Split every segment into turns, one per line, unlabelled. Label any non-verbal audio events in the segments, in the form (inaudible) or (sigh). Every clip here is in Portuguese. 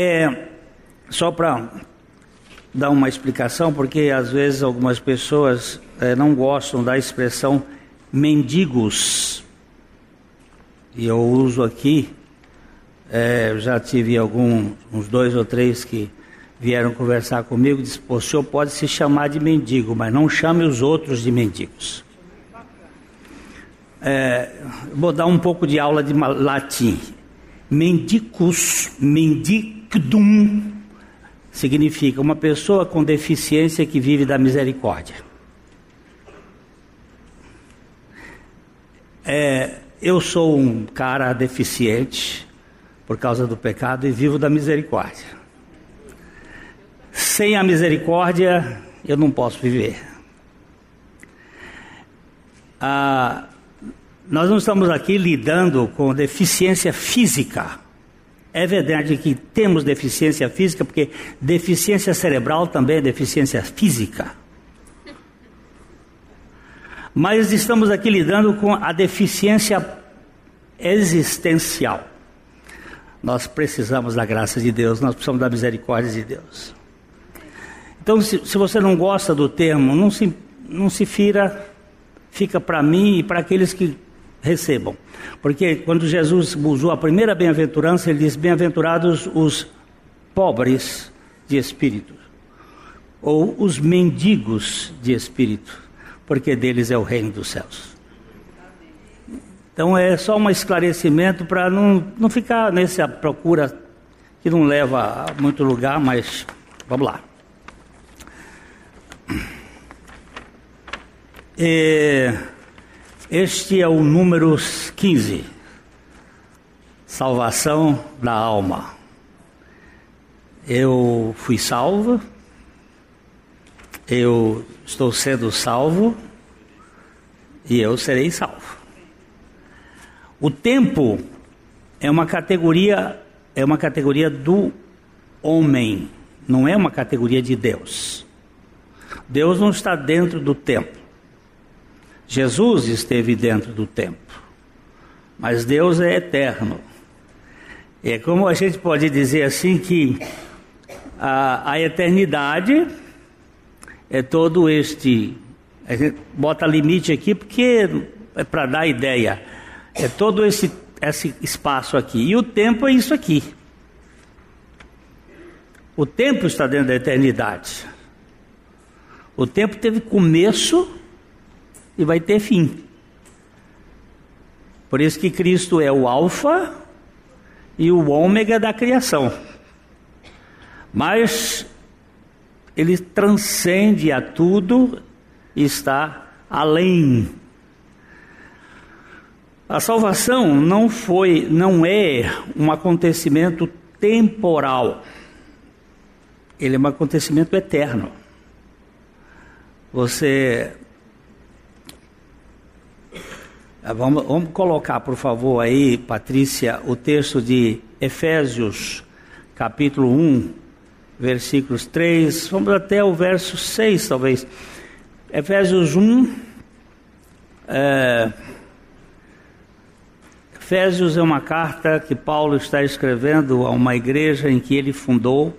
É, só para dar uma explicação, porque às vezes algumas pessoas é, não gostam da expressão mendigos. E eu uso aqui, é, já tive alguns uns dois ou três que vieram conversar comigo, disse, o senhor pode se chamar de mendigo, mas não chame os outros de mendigos. É, vou dar um pouco de aula de latim. Mendicus, mendicdum, significa uma pessoa com deficiência que vive da misericórdia. É, eu sou um cara deficiente por causa do pecado e vivo da misericórdia. Sem a misericórdia, eu não posso viver. Ah, nós não estamos aqui lidando com deficiência física. É verdade que temos deficiência física, porque deficiência cerebral também é deficiência física. Mas estamos aqui lidando com a deficiência existencial. Nós precisamos da graça de Deus, nós precisamos da misericórdia de Deus. Então, se, se você não gosta do termo, não se, não se fira, fica para mim e para aqueles que recebam. Porque quando Jesus usou a primeira bem-aventurança, ele diz: Bem-aventurados os pobres de espírito, ou os mendigos de espírito, porque deles é o reino dos céus. Então é só um esclarecimento para não, não ficar nessa procura que não leva a muito lugar, mas vamos lá. É, este é o número 15. Salvação da alma. Eu fui salvo, eu estou sendo salvo e eu serei salvo. O tempo é uma categoria é uma categoria do homem, não é uma categoria de Deus. Deus não está dentro do tempo. Jesus esteve dentro do tempo, mas Deus é eterno. É como a gente pode dizer assim que a, a eternidade é todo este. A gente bota limite aqui porque é para dar ideia. É todo esse, esse espaço aqui. E o tempo é isso aqui. O tempo está dentro da eternidade. O tempo teve começo e vai ter fim. Por isso que Cristo é o Alfa e o Ômega da criação. Mas ele transcende a tudo e está além. A salvação não foi, não é um acontecimento temporal. Ele é um acontecimento eterno. Você. Ah, vamos, vamos colocar, por favor, aí, Patrícia, o texto de Efésios, capítulo 1, versículos 3, vamos até o verso 6, talvez. Efésios 1. É, Efésios é uma carta que Paulo está escrevendo a uma igreja em que ele fundou,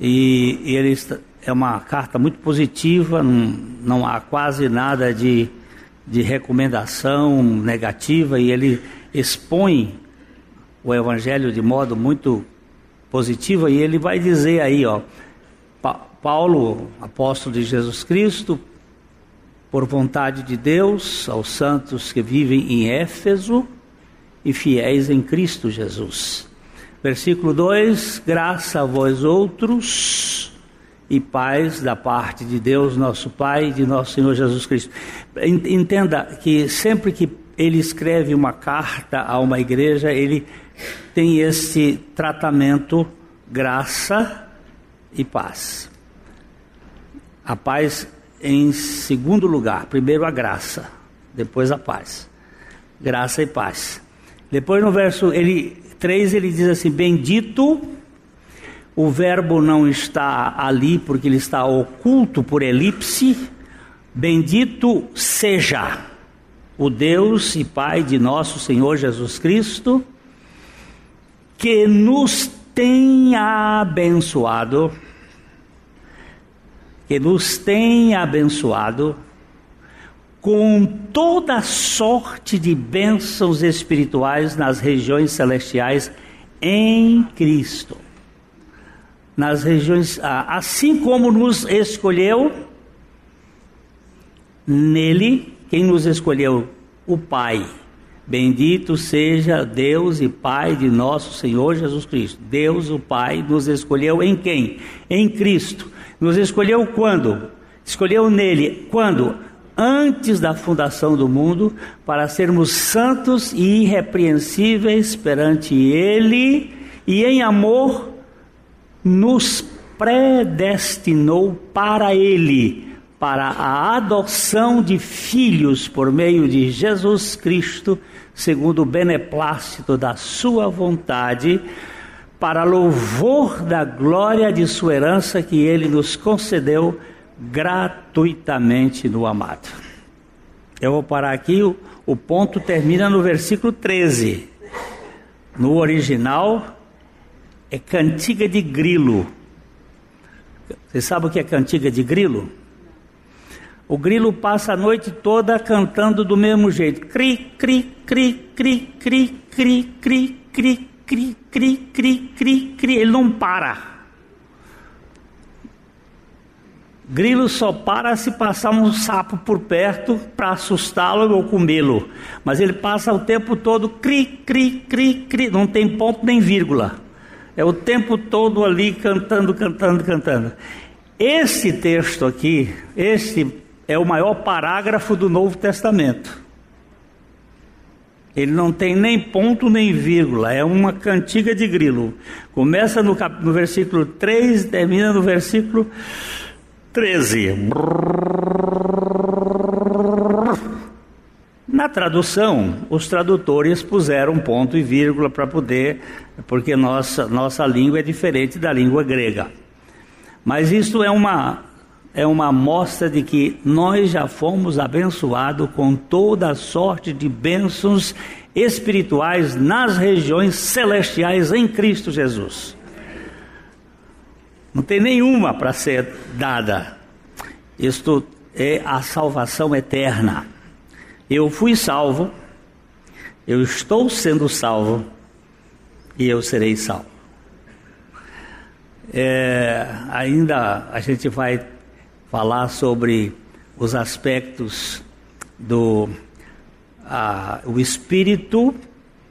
e, e ele está é uma carta muito positiva, não, não há quase nada de, de recomendação negativa e ele expõe o Evangelho de modo muito positivo e ele vai dizer aí, ó, pa Paulo, apóstolo de Jesus Cristo, por vontade de Deus, aos santos que vivem em Éfeso e fiéis em Cristo Jesus. Versículo 2: Graça a vós outros e paz da parte de Deus, nosso Pai, e de nosso Senhor Jesus Cristo. Entenda que sempre que ele escreve uma carta a uma igreja, ele tem esse tratamento graça e paz. A paz em segundo lugar, primeiro a graça, depois a paz. Graça e paz. Depois no verso ele 3 ele diz assim: Bendito o verbo não está ali porque ele está oculto por elipse. Bendito seja o Deus e Pai de nosso Senhor Jesus Cristo, que nos tem abençoado, que nos tem abençoado com toda sorte de bênçãos espirituais nas regiões celestiais em Cristo. Nas regiões, assim como nos escolheu nele, quem nos escolheu? O Pai. Bendito seja Deus e Pai de nosso Senhor Jesus Cristo. Deus, o Pai, nos escolheu em quem? Em Cristo. Nos escolheu quando? Escolheu nele quando? antes da fundação do mundo, para sermos santos e irrepreensíveis perante Ele, e em amor nos predestinou para Ele, para a adoção de filhos por meio de Jesus Cristo, segundo o beneplácito da Sua vontade, para louvor da glória de Sua herança que Ele nos concedeu gratuitamente no amado. Eu vou parar aqui, o, ponto termina no versículo 13. No original é cantiga de grilo. Você sabe o que é cantiga de grilo? O grilo passa a noite toda cantando do mesmo jeito. Cri, cri, cri, cri, cri, cri, cri, cri, cri, cri, cri, cri, cri. Ele não para. Grilo só para se passar um sapo por perto para assustá-lo ou comê-lo. Mas ele passa o tempo todo cri, cri, cri, cri. Não tem ponto nem vírgula. É o tempo todo ali cantando, cantando, cantando. Esse texto aqui, esse é o maior parágrafo do Novo Testamento. Ele não tem nem ponto nem vírgula, é uma cantiga de grilo. Começa no, cap... no versículo 3, termina no versículo 13. Na tradução, os tradutores puseram ponto e vírgula para poder, porque nossa, nossa língua é diferente da língua grega. Mas isso é uma, é uma amostra de que nós já fomos abençoados com toda a sorte de bênçãos espirituais nas regiões celestiais em Cristo Jesus. Não tem nenhuma para ser dada. Isto é a salvação eterna. Eu fui salvo, eu estou sendo salvo e eu serei salvo. É, ainda a gente vai falar sobre os aspectos do a, o espírito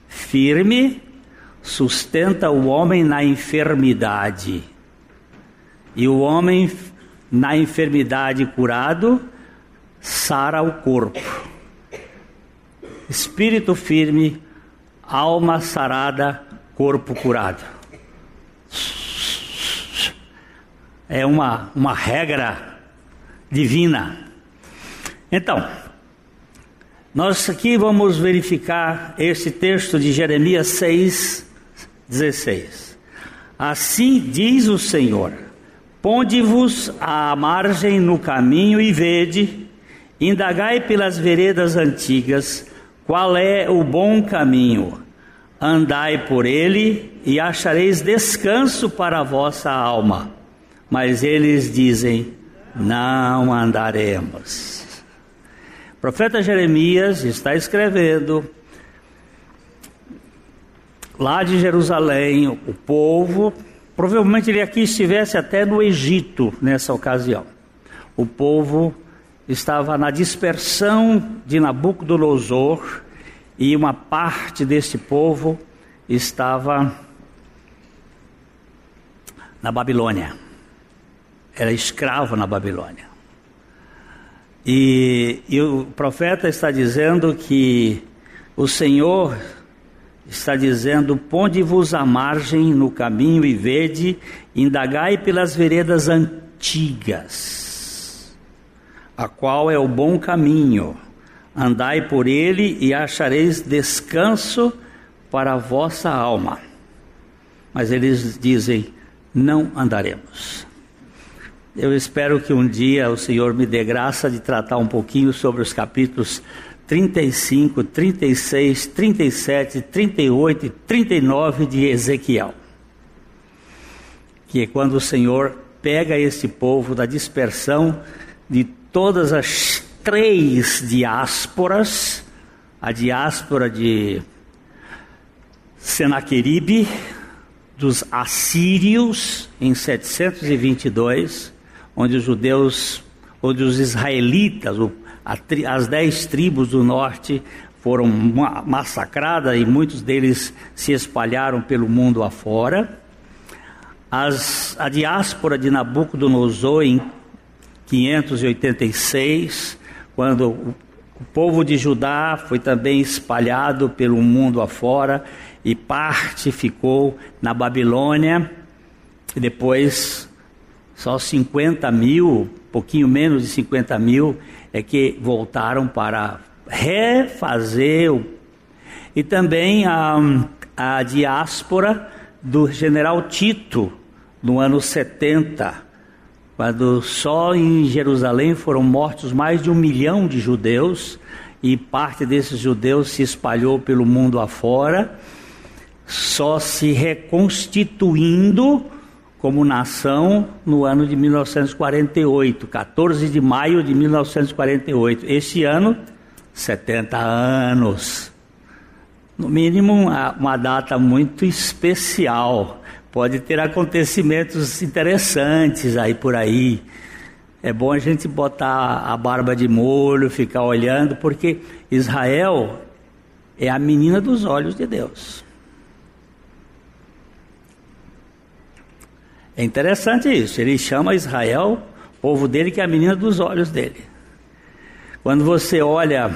firme sustenta o homem na enfermidade e o homem, na enfermidade curado, sara o corpo. Espírito firme, alma sarada, corpo curado. É uma, uma regra divina. Então, nós aqui vamos verificar esse texto de Jeremias 6, 16. Assim diz o Senhor Ponde-vos à margem no caminho e vede, indagai pelas veredas antigas, qual é o bom caminho. Andai por ele e achareis descanso para a vossa alma. Mas eles dizem: Não andaremos. O profeta Jeremias está escrevendo lá de Jerusalém, o povo Provavelmente ele aqui estivesse até no Egito nessa ocasião. O povo estava na dispersão de Nabucodonosor e uma parte desse povo estava na Babilônia. Era escravo na Babilônia. E, e o profeta está dizendo que o Senhor está dizendo: Ponde-vos à margem no caminho e vede, indagai pelas veredas antigas, a qual é o bom caminho. Andai por ele e achareis descanso para a vossa alma. Mas eles dizem: Não andaremos. Eu espero que um dia o Senhor me dê graça de tratar um pouquinho sobre os capítulos 35, 36, 37, 38 e 39 de Ezequiel. que é quando o Senhor pega esse povo da dispersão de todas as três diásporas, a diáspora de Senaqueribe, dos assírios em 722, onde os judeus, onde os israelitas, as dez tribos do norte foram massacradas e muitos deles se espalharam pelo mundo afora. As, a diáspora de Nabucodonosor em 586, quando o, povo de Judá foi também espalhado pelo mundo afora e parte ficou na Babilônia, e depois só 50 mil, pouquinho menos de 50 mil, é que voltaram para refazer. E também a, a diáspora do general Tito, no ano 70, quando só em Jerusalém foram mortos mais de um milhão de judeus, e parte desses judeus se espalhou pelo mundo afora só se reconstituindo como nação no ano de 1948, 14 de maio de 1948. Este ano, 70 anos. No mínimo, uma, data muito especial. Pode ter acontecimentos interessantes aí por aí. É bom a gente botar a barba de molho, ficar olhando, porque Israel é a menina dos olhos de Deus. É interessante isso. Ele chama Israel, povo dele, que é a menina dos olhos dele. Quando você olha.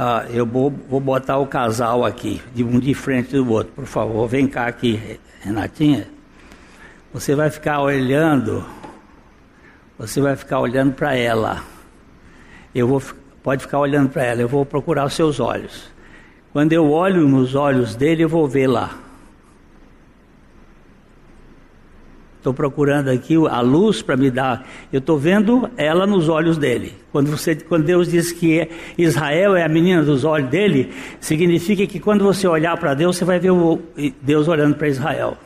Ah, eu vou, vou botar o casal aqui, de um de frente do outro, por favor. Vem cá aqui, Renatinha. Você vai ficar olhando. Você vai ficar olhando para ela. Eu vou, pode ficar olhando para ela. Eu vou procurar os seus olhos. Quando eu olho nos olhos dele, eu vou ver lá Estou procurando aqui a luz para me dar. Eu estou vendo ela nos olhos dele. Quando, você, quando Deus diz que é, Israel é a menina dos olhos dele, significa que quando você olhar para Deus, você vai ver o, Deus olhando para Israel.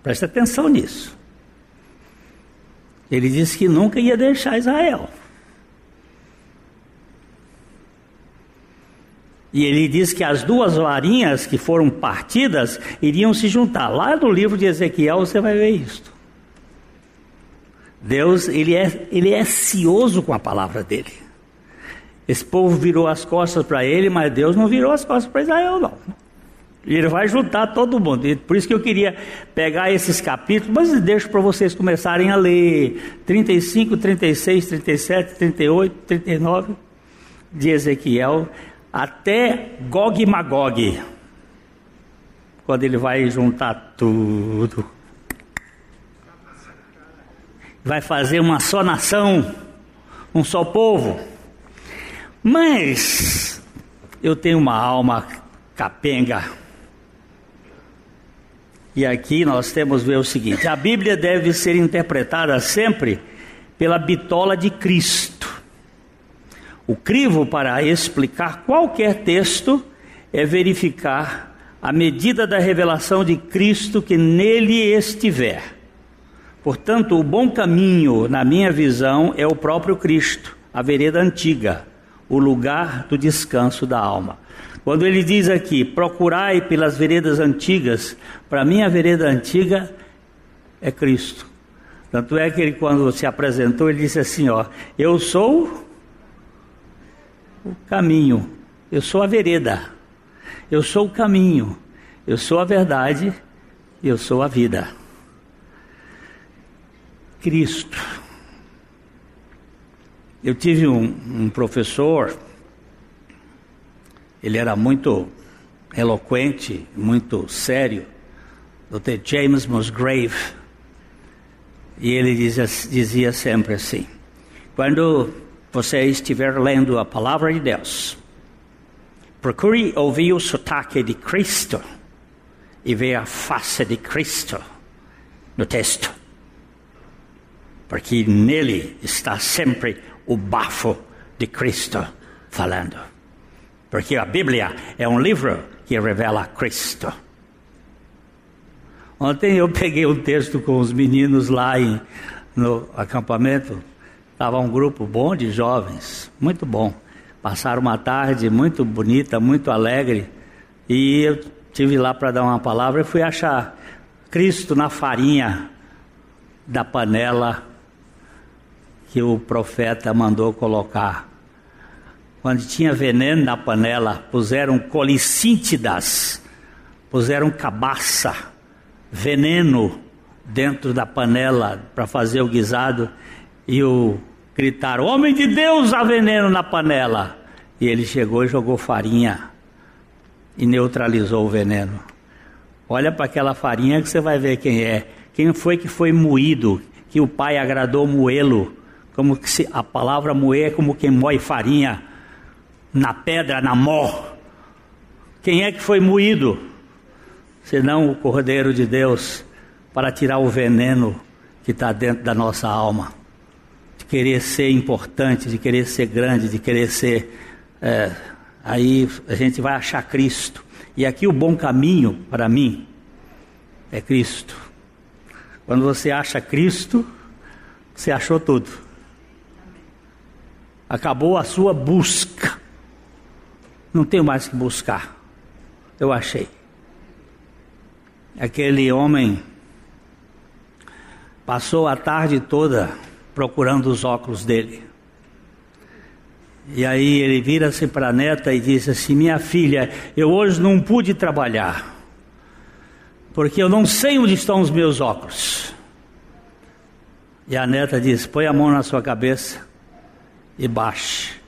Preste atenção nisso. Ele disse que nunca ia deixar Israel. E ele diz que as duas varinhas que foram partidas iriam se juntar. Lá no livro de Ezequiel você vai ver isto. Deus, ele é, ele é cioso com a palavra dele. Esse povo virou as costas para ele, mas Deus não virou as costas para Israel, não. Ele vai juntar todo mundo. Por isso que eu queria pegar esses capítulos, mas deixo para vocês começarem a ler 35, 36, 37, 38, 39 de Ezequiel até Gog e Magog, quando ele vai juntar tudo, vai fazer uma só nação, um só povo. Mas eu tenho uma alma capenga. E aqui nós temos ver o seguinte: a Bíblia deve ser interpretada sempre pela bitola de Cristo. O crivo para explicar qualquer texto é verificar a medida da revelação de Cristo que nele estiver. Portanto, o bom caminho, na minha visão, é o próprio Cristo, a vereda antiga, o lugar do descanso da alma. Quando ele diz aqui, procurai pelas veredas antigas, para mim a vereda antiga é Cristo. Tanto é que ele, quando se apresentou, ele disse assim: Ó, eu sou o caminho, eu sou a vereda, eu sou o caminho, eu sou a verdade, eu sou a vida. Cristo. Eu tive um, um professor, ele era muito eloquente, muito sério, Dr. James Musgrave, e ele dizia, dizia sempre assim: quando você estiver lendo a palavra de Deus, procure ouvir o sotaque de Cristo e ver a face de Cristo no texto. Porque nele está sempre o bafo de Cristo falando. Porque a Bíblia é um livro que revela Cristo. Ontem eu peguei um texto com os meninos lá em, no acampamento. Estava um grupo bom de jovens, muito bom. Passaram uma tarde muito bonita, muito alegre. E eu tive lá para dar uma palavra e fui achar Cristo na farinha da panela que o profeta mandou colocar. Quando tinha veneno na panela, puseram colicíntidas, puseram cabaça, veneno dentro da panela para fazer o guisado e o gritaram: Homem de Deus, há veneno na panela. E ele chegou e jogou farinha e neutralizou o veneno. Olha para aquela farinha que você vai ver quem é. Quem foi que foi moído, que o pai agradou moê-lo. Como que se, a palavra moer é como quem moe farinha na pedra, na mó. Quem é que foi moído? Senão o Cordeiro de Deus, para tirar o veneno que está dentro da nossa alma. Querer ser importante, de querer ser grande, de querer ser. É, aí a gente vai achar Cristo. E aqui o bom caminho para mim é Cristo. Quando você acha Cristo, você achou tudo. Acabou a sua busca. Não tenho mais que buscar. Eu achei. Aquele homem passou a tarde toda procurando os óculos dele. E aí ele vira-se para a neta e diz assim: Minha filha, eu hoje não pude trabalhar, porque eu não sei onde estão os meus óculos. E a neta diz: Põe a mão na sua cabeça e baixe.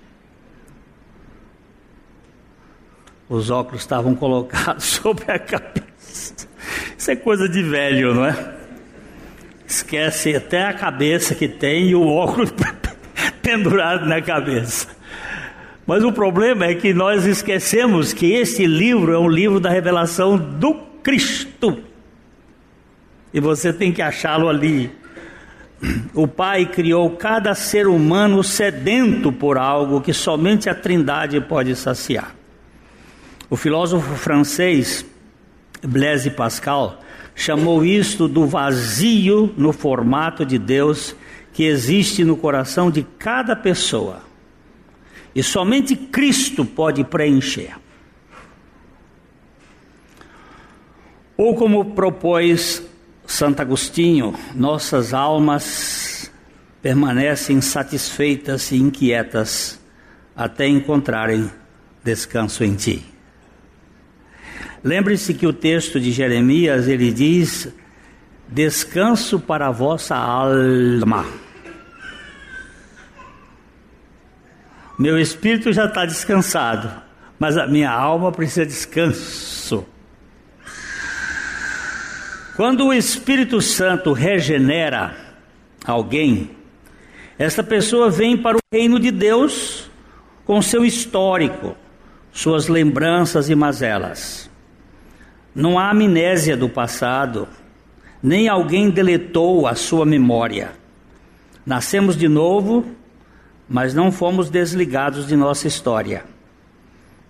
Os óculos estavam (laughs) colocados sobre a cabeça. Isso é coisa de velho, não é? Esquece até a cabeça que tem e o óculos (laughs) pendurado na cabeça. Mas o problema é que nós esquecemos que esse livro é um livro da revelação do Cristo. E você tem que achá-lo ali. O Pai criou cada ser humano sedento por algo que somente a Trindade pode saciar. O filósofo francês Blaise Pascal chamou isto do vazio no formato de Deus que existe no coração de cada pessoa e somente Cristo pode preencher. Ou como propôs Santo Agostinho, nossas almas permanecem satisfeitas e inquietas até encontrarem descanso em ti. Lembre-se que o texto de Jeremias ele diz: descanso para a vossa alma. Meu espírito já está descansado, mas a minha alma precisa de descanso. Quando o Espírito Santo regenera alguém, essa pessoa vem para o reino de Deus com seu histórico, suas lembranças e mazelas. Não há amnésia do passado, nem alguém deletou a sua memória. Nascemos de novo mas não fomos desligados de nossa história.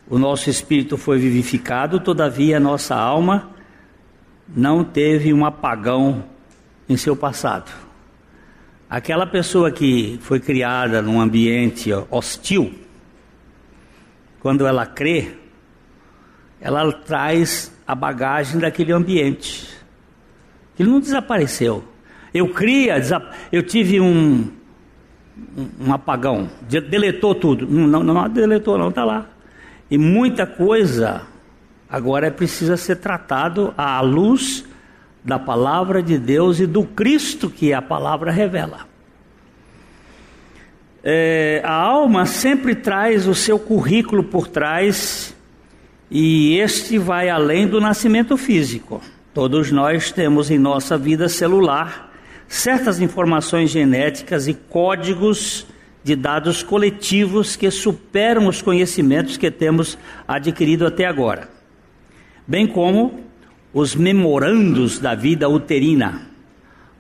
O nosso espírito foi vivificado, todavia a nossa alma não teve um apagão em seu passado. Aquela pessoa que foi criada num ambiente hostil, quando ela crê, ela traz a bagagem daquele ambiente. Ele não desapareceu. Eu cria, eu tive um, um apagão, deletou tudo. Não, não, não deletou, não, está lá. E muita coisa agora é precisa ser tratado à luz da palavra de Deus e do Cristo que a palavra revela. É, a alma sempre traz o seu currículo por trás e este vai além do nascimento físico. Todos nós temos em nossa vida celular certas informações genéticas e códigos de dados coletivos que superam os conhecimentos que temos adquirido até agora, bem como os memorandos da vida uterina.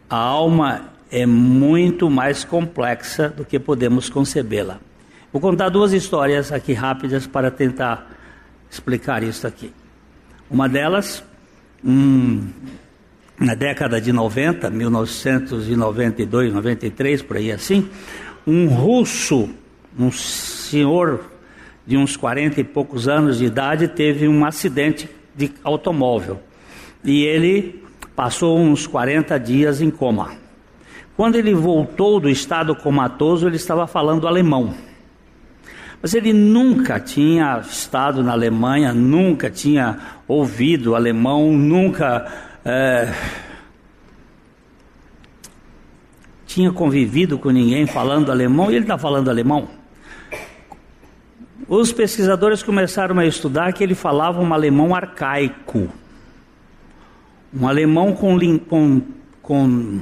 A alma é muito mais complexa do que podemos concebê-la. Vou contar duas histórias aqui rápidas para tentar explicar isso aqui. Uma delas, um, na década de 90, 1992, 93, por aí assim, um russo, um senhor de uns 40 e poucos anos de idade, teve um acidente de automóvel. E ele passou uns 40 dias em coma. Quando ele voltou do estado comatoso, ele estava falando alemão. Mas ele nunca tinha estado na Alemanha, nunca tinha ouvido alemão, nunca é, tinha convivido com ninguém falando alemão, e ele está falando alemão. Os pesquisadores começaram a estudar que ele falava um alemão arcaico, um alemão com, com, com,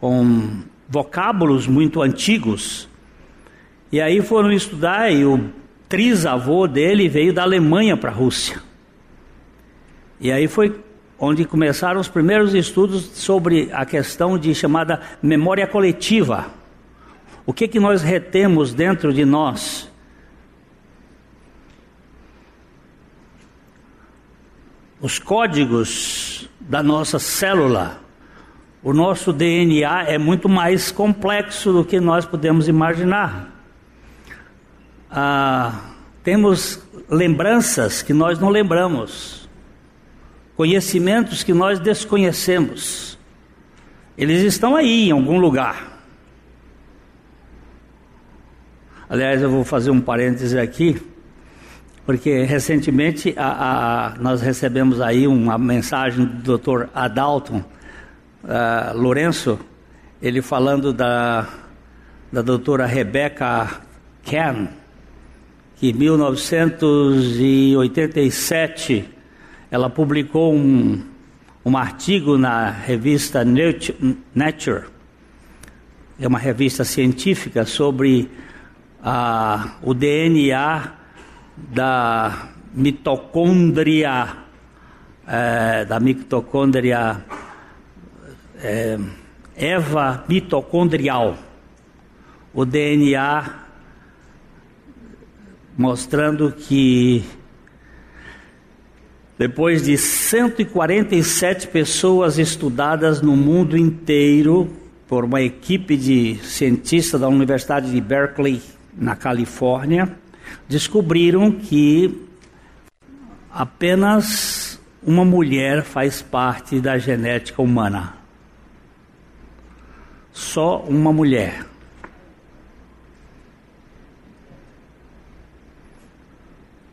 com vocábulos muito antigos. E aí foram estudar e o trisavô dele veio da Alemanha para a Rússia. E aí foi onde começaram os primeiros estudos sobre a questão de chamada memória coletiva. O que que nós retemos dentro de nós? Os códigos da nossa célula, o nosso DNA é muito mais complexo do que nós podemos imaginar ah, temos lembranças que nós não lembramos, conhecimentos que nós desconhecemos. Eles estão aí em algum lugar. Aliás, eu vou fazer um parêntese aqui, porque recentemente a, a, nós recebemos aí uma mensagem do Dr. Adalton uh, Lourenço, ele falando da, da doutora Rebecca Kern, em 1987 ela publicou um, um artigo na revista Nature, é uma revista científica sobre ah, o DNA da mitocôndria, é, da mitocôndria é, Eva mitocondrial, o DNA mostrando que depois de 147 pessoas estudadas no mundo inteiro por uma equipe de cientistas da Universidade de Berkeley, na Califórnia, descobriram que apenas uma mulher faz parte da genética humana. Só uma mulher.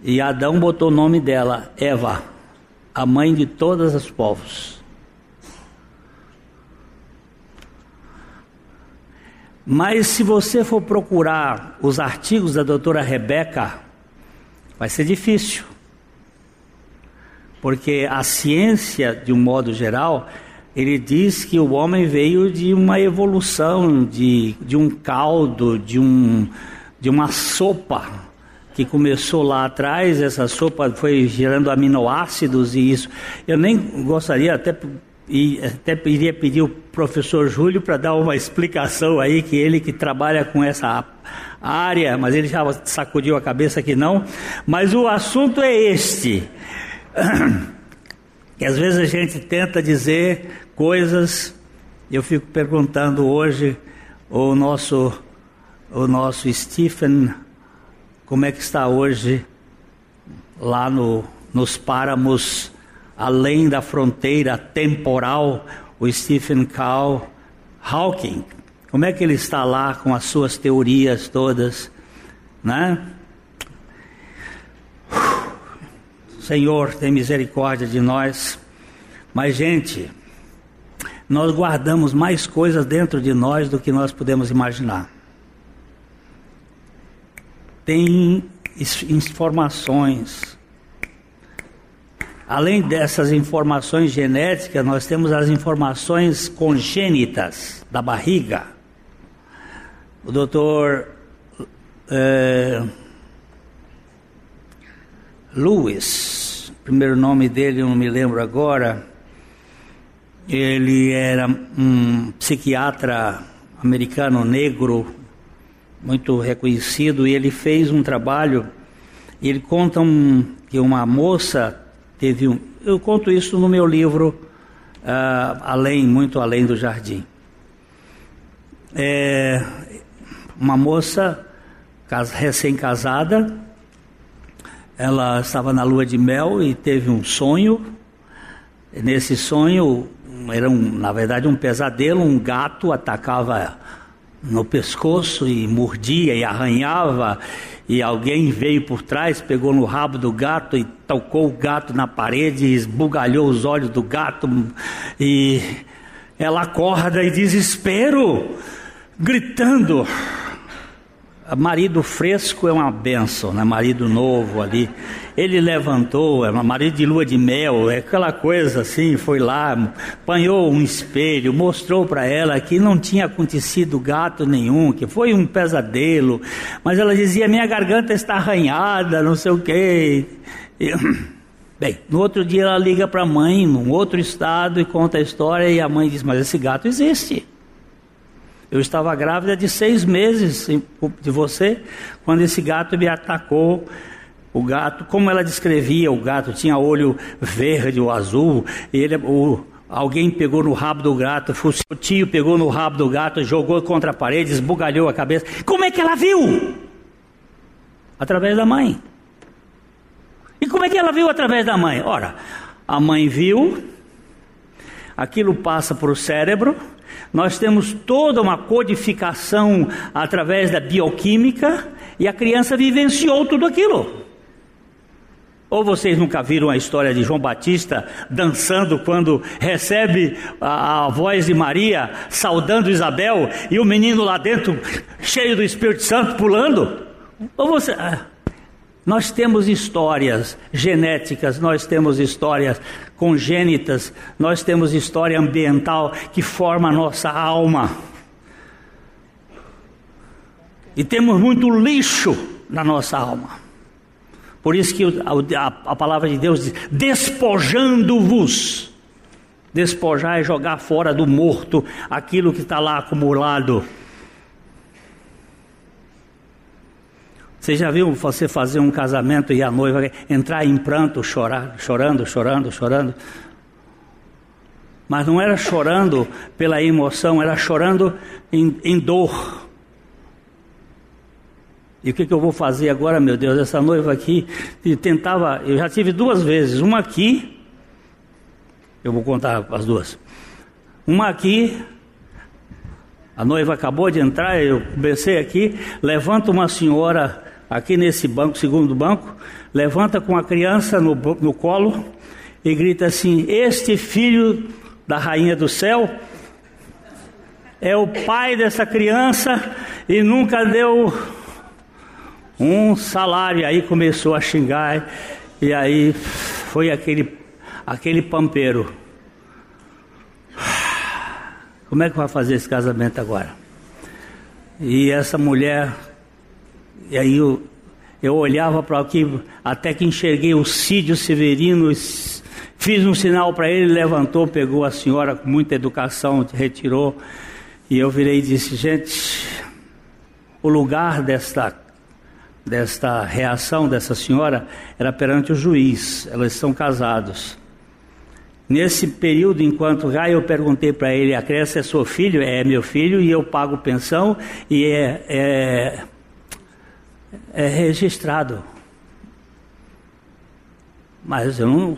E Adão botou o nome dela, Eva, a mãe de todos os povos. Mas se você for procurar os artigos da doutora Rebeca, vai ser difícil. Porque a ciência, de um modo geral, ele diz que o homem veio de uma evolução, de, de um caldo, de, um, de uma sopa que começou lá atrás, essa sopa foi gerando aminoácidos e isso. Eu nem gostaria, até, até iria pedir o professor Júlio para dar uma (laughs) explicação aí, que ele que trabalha com essa área, mas ele já sacudiu a cabeça que não. Mas o assunto é este. (clears throat) Que às vezes a gente tenta dizer coisas, eu fico perguntando hoje o nosso, o nosso Stephen como é que está hoje lá no, nos páramos além da fronteira temporal o Stephen Cow Hawking? Como é que ele está lá com as suas teorias todas, né? Senhor, tem misericórdia de nós. Mas gente, nós guardamos mais coisas dentro de nós do que nós podemos imaginar tem informações. Além dessas informações genéticas, nós temos as informações congênitas da barriga. O doutor é, Lewis, primeiro nome dele não me lembro agora, ele era um psiquiatra americano negro muito reconhecido, e ele fez um trabalho, ele conta um, que uma moça teve um. Eu conto isso no meu livro, uh, além, muito além do jardim. É, uma moça recém-casada, ela estava na lua de mel e teve um sonho. Nesse sonho, era um, na verdade um pesadelo, um gato atacava no pescoço e mordia e arranhava e alguém veio por trás, pegou no rabo do gato e tocou o gato na parede, esbugalhou os olhos do gato e ela acorda em desespero, gritando. Marido fresco é uma benção, né? Marido novo ali. Ele levantou, é marido de lua de mel, é aquela coisa assim, foi lá, apanhou um espelho, mostrou para ela que não tinha acontecido gato nenhum, que foi um pesadelo, mas ela dizia: minha garganta está arranhada, não sei o quê. E, (clears throat) bem, no outro dia ela liga para a mãe, num outro estado, e conta a história, e a mãe diz: Mas esse gato existe. Eu estava grávida de seis meses de você, quando esse gato me atacou o gato, como ela descrevia, o gato tinha olho verde ou azul, ele, o, alguém pegou no rabo do gato, o tio pegou no rabo do gato, jogou contra a parede, esbugalhou a cabeça. Como é que ela viu? Através da mãe. E como é que ela viu através da mãe? Ora, a mãe viu, aquilo passa para o cérebro, nós temos toda uma codificação através da bioquímica e a criança vivenciou tudo aquilo. Ou vocês nunca viram a história de João Batista dançando quando recebe a, a, voz de Maria saudando Isabel e o menino lá dentro cheio do Espírito Santo pulando? Ou você. Ah, nós temos histórias genéticas, nós temos histórias congênitas, nós temos história ambiental que forma a nossa alma. E temos muito lixo na nossa alma. Por isso que a, a, a palavra de Deus diz: despojando-vos. Despojar é jogar fora do morto aquilo que está lá acumulado. Você já viu você fazer um casamento e a noiva entrar em pranto, chorar, chorando, chorando, chorando? Mas não era chorando pela emoção, era chorando em, em dor. E o que, que, eu vou fazer agora, meu Deus? Essa noiva aqui tentava, eu já tive duas vezes, uma aqui, eu vou contar as duas. Uma aqui, a noiva acabou de entrar, eu comecei aqui, levanta uma senhora aqui nesse banco, segundo banco, levanta com a criança no, no colo e grita assim: Este filho da rainha do céu é o pai dessa criança e nunca deu um salário. Aí começou a xingar, e aí foi aquele, aquele pampeiro. (sighs) Como é que vai fazer esse casamento agora? E essa mulher, e aí eu, eu olhava para aqui, até que enxerguei o Cídio Severino, fiz um sinal para ele, levantou, pegou a senhora com muita educação, retirou, e eu virei e disse: gente, o lugar desta desta reação dessa senhora era perante o juiz. Elas são casados. Nesse período, enquanto lá, eu perguntei para ele: a criança é seu filho? É meu filho e eu pago pensão e é, é, é registrado. Mas eu não,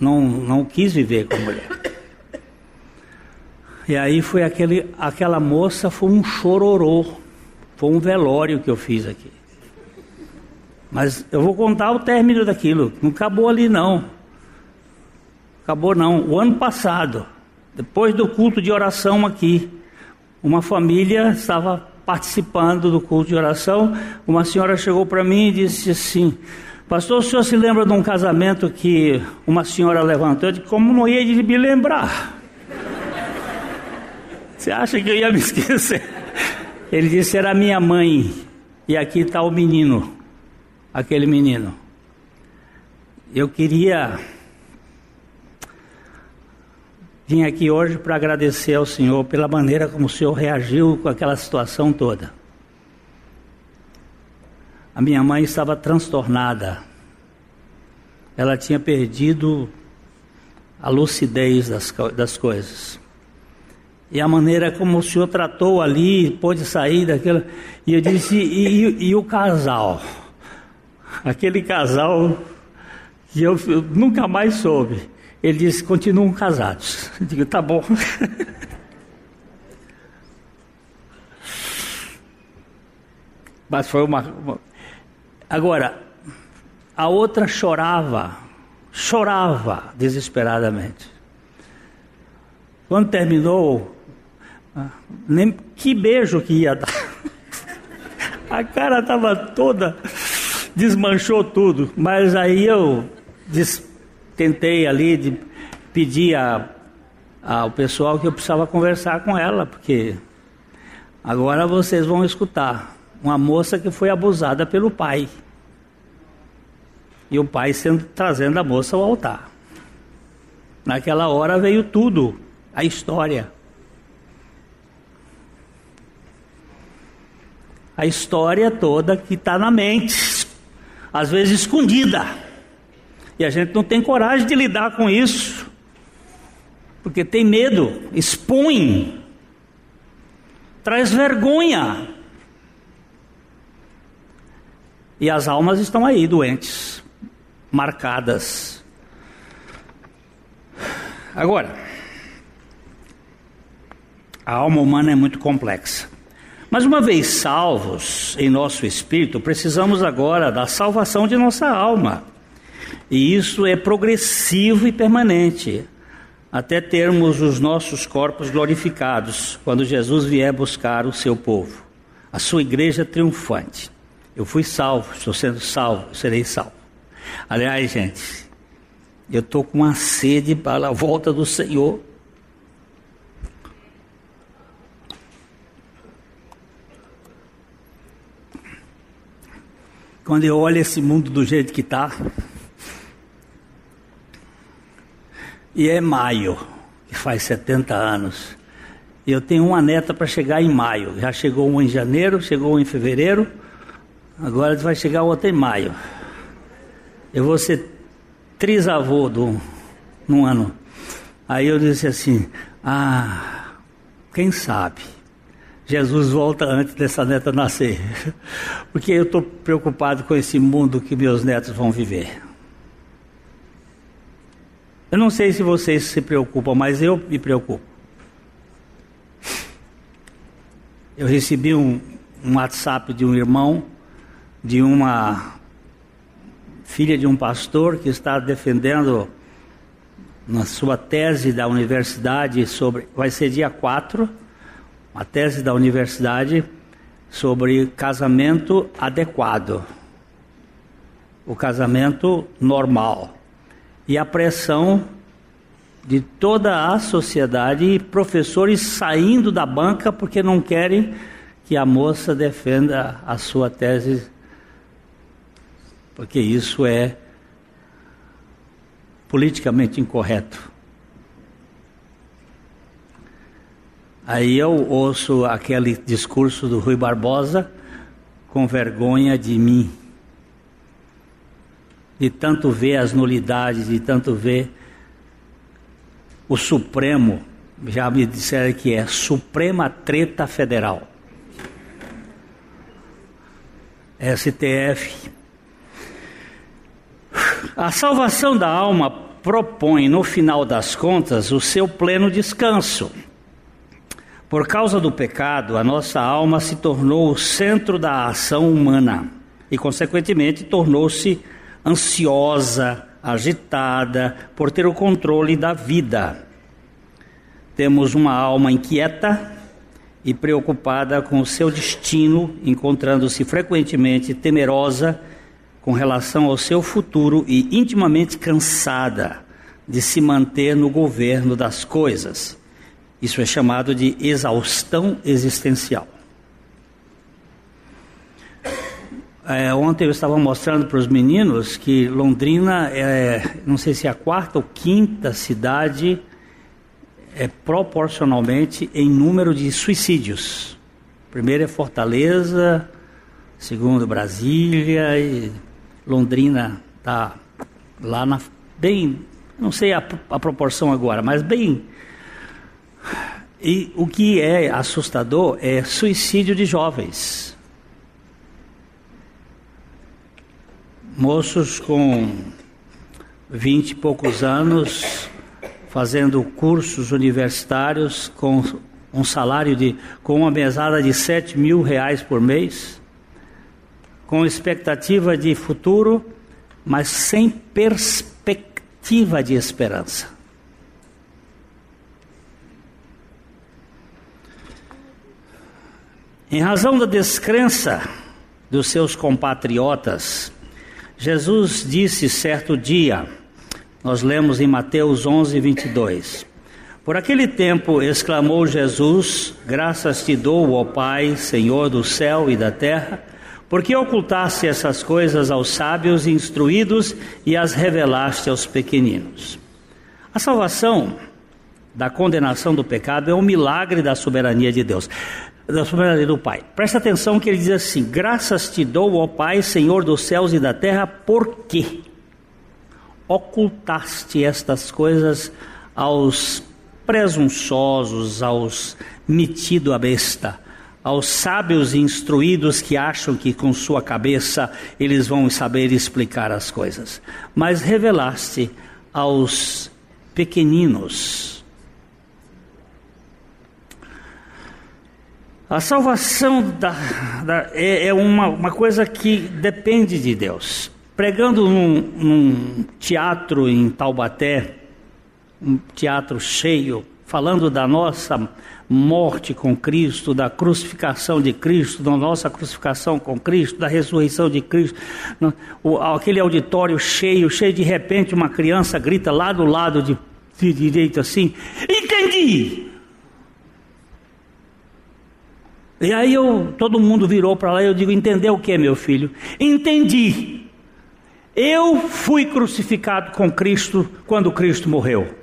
não, não quis viver com a mulher. E aí foi aquele, aquela moça, foi um chororô, foi um velório que eu fiz aqui. Mas eu vou contar o término daquilo. Não acabou ali não. Acabou não. O ano passado, depois do culto de oração aqui, uma família estava participando do culto de oração. Uma senhora chegou para mim e disse assim: Pastor, o senhor se lembra de um casamento que uma senhora levantou? Eu disse, como não ia me lembrar? (laughs) Você acha que eu ia me (laughs) esquecer? Ele disse: Era minha mãe, e aqui está o menino aquele menino. Eu queria vir aqui hoje para agradecer ao Senhor pela maneira como o Senhor reagiu com aquela situação toda. A minha mãe estava transtornada. ela tinha perdido a lucidez das, das coisas. E a maneira como o senhor tratou ali, pôde sair daquela. E eu disse: e, e, e o casal? Aquele casal que eu, eu nunca mais soube. Ele disse: continuam casados. (laughs) Eu digo: tá bom. (laughs) Mas foi uma, uma. Agora, a outra chorava, chorava desesperadamente. Quando terminou, nem que beijo que ia dar. (laughs) A cara estava toda, desmanchou tudo. Mas aí eu des, tentei ali de pedir a, ao pessoal que eu precisava conversar com ela, porque agora vocês vão escutar uma moça que foi abusada pelo pai. E o pai sendo trazendo a moça ao altar. Naquela hora veio tudo, a história. A história toda que está na mente, às vezes escondida. E a gente não tem coragem de lidar com isso, porque tem medo, expõe, traz vergonha. E as almas estão aí doentes, marcadas. Agora, a alma humana é muito complexa. Mas uma vez salvos em nosso espírito, precisamos agora da salvação de nossa alma. E isso é progressivo e permanente, até termos os nossos corpos glorificados, quando Jesus vier buscar o seu povo, a sua igreja triunfante. Eu fui salvo, estou sendo salvo, serei salvo. Aliás, gente, eu estou com uma sede para a volta do Senhor. Quando eu olho esse mundo do jeito que está, e é maio, que faz 70 anos, e eu tenho uma neta para chegar em maio. Já chegou um em janeiro, chegou um em fevereiro, agora vai chegar outra em maio. Eu vou ser trisavô do, num ano. Aí eu disse assim: Ah, quem sabe? Jesus volta antes dessa neta nascer. (laughs) Porque eu estou preocupado com esse mundo que meus netos vão viver. Eu não sei se vocês se preocupam, mas eu me preocupo. Eu recebi um, um WhatsApp de um irmão, de uma filha de um pastor que está defendendo na sua tese da universidade sobre. Vai ser dia 4 uma tese da universidade sobre casamento adequado, o casamento normal e a pressão de toda a sociedade e professores saindo da banca porque não querem que a moça defenda a sua tese, porque isso é politicamente incorreto. Aí eu ouço aquele discurso do Rui Barbosa com vergonha de mim. De tanto ver as nulidades, de tanto ver o Supremo, já me disseram que é Suprema Treta Federal. STF. A salvação da alma propõe, no final das contas, o seu pleno descanso. Por causa do pecado, a nossa alma se tornou o centro da ação humana e, consequentemente, tornou-se ansiosa, agitada por ter o controle da vida. Temos uma alma inquieta e preocupada com o seu destino, encontrando-se frequentemente temerosa com relação ao seu futuro e intimamente cansada de se manter no governo das coisas. Isso é chamado de exaustão existencial. É, ontem eu estava mostrando para os meninos que Londrina é, não sei se é a quarta ou quinta cidade é proporcionalmente em número de suicídios. Primeiro é Fortaleza, segundo Brasília e Londrina está lá na bem, não sei a, a proporção agora, mas bem e o que é assustador é suicídio de jovens. Moços com vinte e poucos anos fazendo cursos universitários com um salário de com uma mesada de sete mil reais por mês, com expectativa de futuro, mas sem perspectiva de esperança. Em razão da descrença dos seus compatriotas, Jesus disse certo dia, nós lemos em Mateus 11, 22. Por aquele tempo exclamou Jesus: Graças te dou, ó Pai, Senhor do céu e da terra, porque ocultaste essas coisas aos sábios e instruídos e as revelaste aos pequeninos. A salvação da condenação do pecado é um milagre da soberania de Deus da soberania do Pai. Presta atenção que ele diz assim: Graças te dou, ó Pai, Senhor dos céus e da terra, porque ocultaste estas coisas aos presunçosos, aos metido a besta, aos sábios e instruídos que acham que com sua cabeça eles vão saber explicar as coisas, mas revelaste aos pequeninos A salvação da, da, é, é uma, uma, coisa que depende de Deus. Pregando num, num teatro em Taubaté, um teatro cheio, falando da nossa morte com Cristo, da crucificação de Cristo, da nossa crucificação com Cristo, da ressurreição de Cristo, aquele auditório cheio, cheio de repente uma criança grita lá do lado de, de direito assim: Entendi! E aí eu, todo mundo virou para lá e eu digo: Entendeu o que, meu filho? Entendi. Eu fui crucificado com Cristo quando Cristo morreu.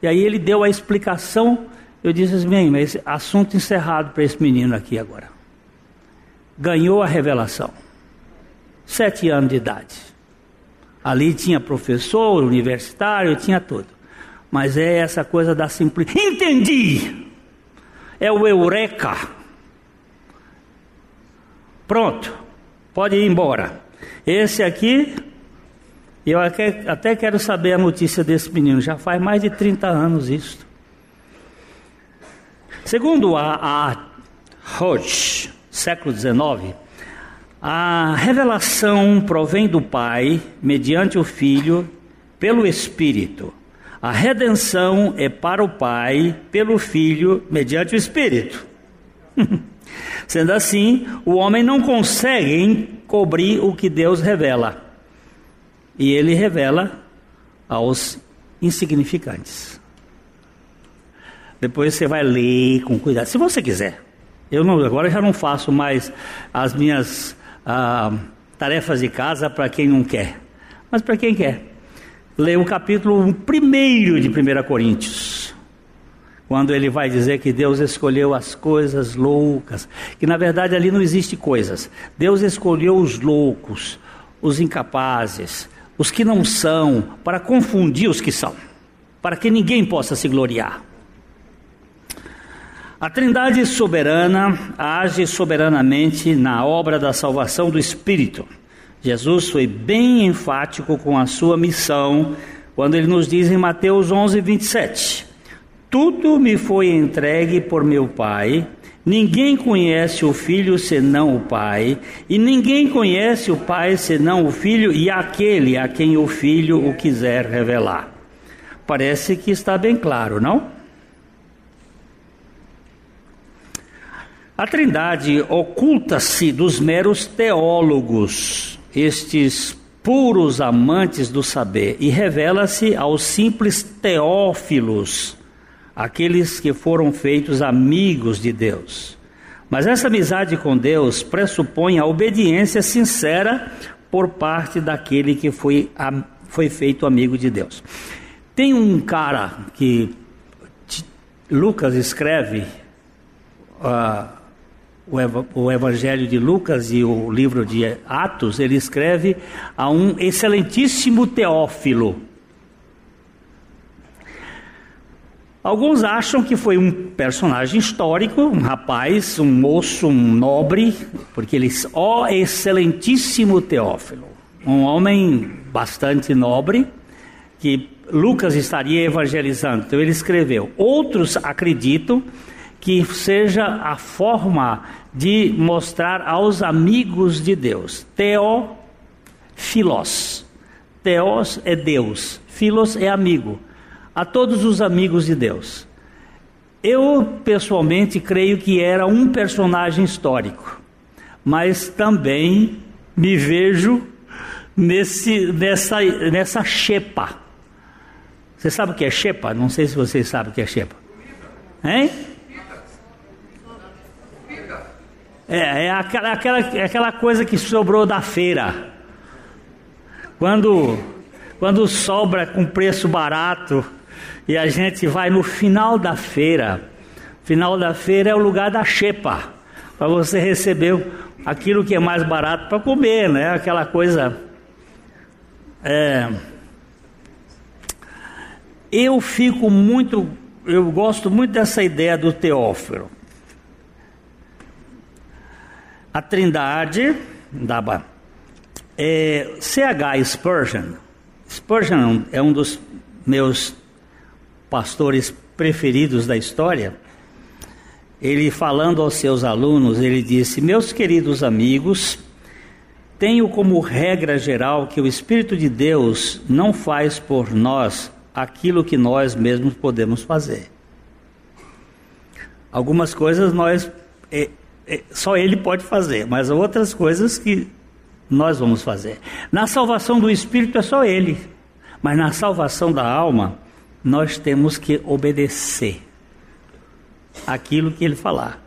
E aí ele deu a explicação. Eu disse assim: bem, mas assunto encerrado para esse menino aqui agora. Ganhou a revelação. Sete anos de idade. Ali tinha professor, universitário, tinha tudo. Mas é essa coisa da simplicidade. Entendi! É o eureka Pronto, pode ir embora. Esse aqui, eu até quero saber a notícia desse menino, já faz mais de 30 anos isso. Segundo a, a Hodge, século XIX, a revelação provém do Pai, mediante o Filho, pelo Espírito. A redenção é para o Pai, pelo Filho, mediante o Espírito. (laughs) Sendo assim, o homem não consegue encobrir o que Deus revela. E ele revela aos insignificantes. Depois você vai ler com cuidado, se você quiser. Eu não, agora já não faço mais as minhas ah, tarefas de casa para quem não quer, mas para quem quer. Leia o capítulo 1 de 1 Coríntios quando ele vai dizer que Deus escolheu as coisas loucas, que na verdade ali não existe coisas. Deus escolheu os loucos, os incapazes, os que não são, para confundir os que são, para que ninguém possa se gloriar. A Trindade soberana age soberanamente na obra da salvação do Espírito. Jesus foi bem enfático com a sua missão quando ele nos diz em Mateus 11, 27. Tudo me foi entregue por meu Pai. Ninguém conhece o Filho senão o Pai, e ninguém conhece o Pai senão o Filho e aquele a quem o Filho o quiser revelar. Parece que está bem claro, não? A Trindade oculta-se dos meros teólogos, estes puros amantes do saber, e revela-se aos simples teófilos aqueles que foram feitos amigos de Deus. Mas essa amizade com Deus pressupõe a obediência sincera por parte daquele que foi, foi feito amigo de Deus. Tem um cara que Lucas escreve uh, o Evangelho de Lucas e o livro de Atos, ele escreve a um excelentíssimo Teófilo. Alguns acham que foi um personagem histórico, um rapaz, um moço, um nobre, porque ele, ó excelentíssimo Teófilo, um homem bastante nobre, que Lucas estaria evangelizando. Então ele escreveu. Outros acreditam que seja a forma de mostrar aos amigos de Deus. Teófilos. Teos é Deus, filos é amigo a todos os amigos de Deus. Eu pessoalmente creio que era um personagem histórico, mas também me vejo nesse, nessa, nessa xepa. Você sabe o que é xepa? Não sei se vocês sabem o que é xepa. Hein? É, é aquela, aquela, aquela coisa que sobrou da feira. Quando, quando sobra com preço barato, e a gente vai no final da feira. Final da feira é o lugar da xepa, para você receber aquilo que é mais barato para comer, né? Aquela coisa. É... Eu fico muito, eu gosto muito dessa ideia do Teófilo. A Trindade, da é, C.H. Spurgeon, Spurgeon é um dos meus pastores preferidos da história, ele falando aos seus alunos, ele disse: Meus queridos amigos, tenho como regra geral que o Espírito de Deus não faz por nós aquilo que nós mesmos podemos fazer. Algumas coisas nós é, é, só Ele pode fazer, mas outras coisas que nós vamos fazer. Na salvação do Espírito é só Ele, mas na salvação da alma nós temos que obedecer aquilo que ele falar.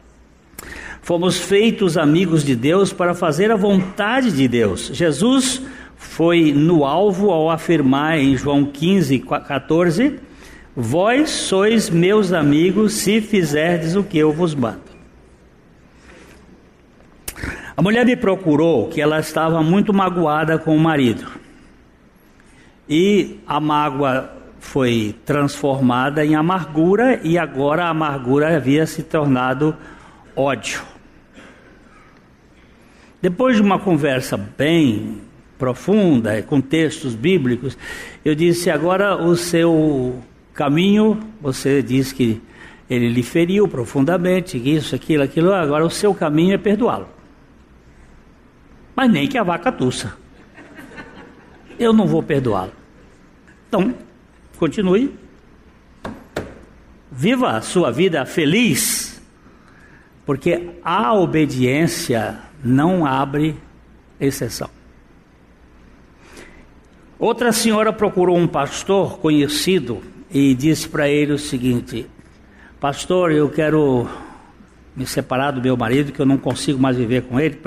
Fomos feitos amigos de Deus para fazer a vontade de Deus. Jesus foi no alvo ao afirmar em João 15, 14: Vós sois meus amigos se fizerdes o que eu vos mando. A mulher me procurou que ela estava muito magoada com o marido. E a mágoa foi transformada em amargura e agora a amargura havia se tornado ódio. Depois de uma conversa bem profunda, com textos bíblicos, eu disse: agora o seu caminho, você diz que ele lhe feriu profundamente, isso, aquilo, aquilo, agora o seu caminho é perdoá-lo. Mas nem que a vaca tussa. Eu não vou perdoá-lo. Então, Continue. Viva a sua vida feliz, porque a obediência não abre exceção. Outra senhora procurou um pastor conhecido e disse para ele o seguinte: Pastor, eu quero me separar do meu marido, que eu não consigo mais viver com ele.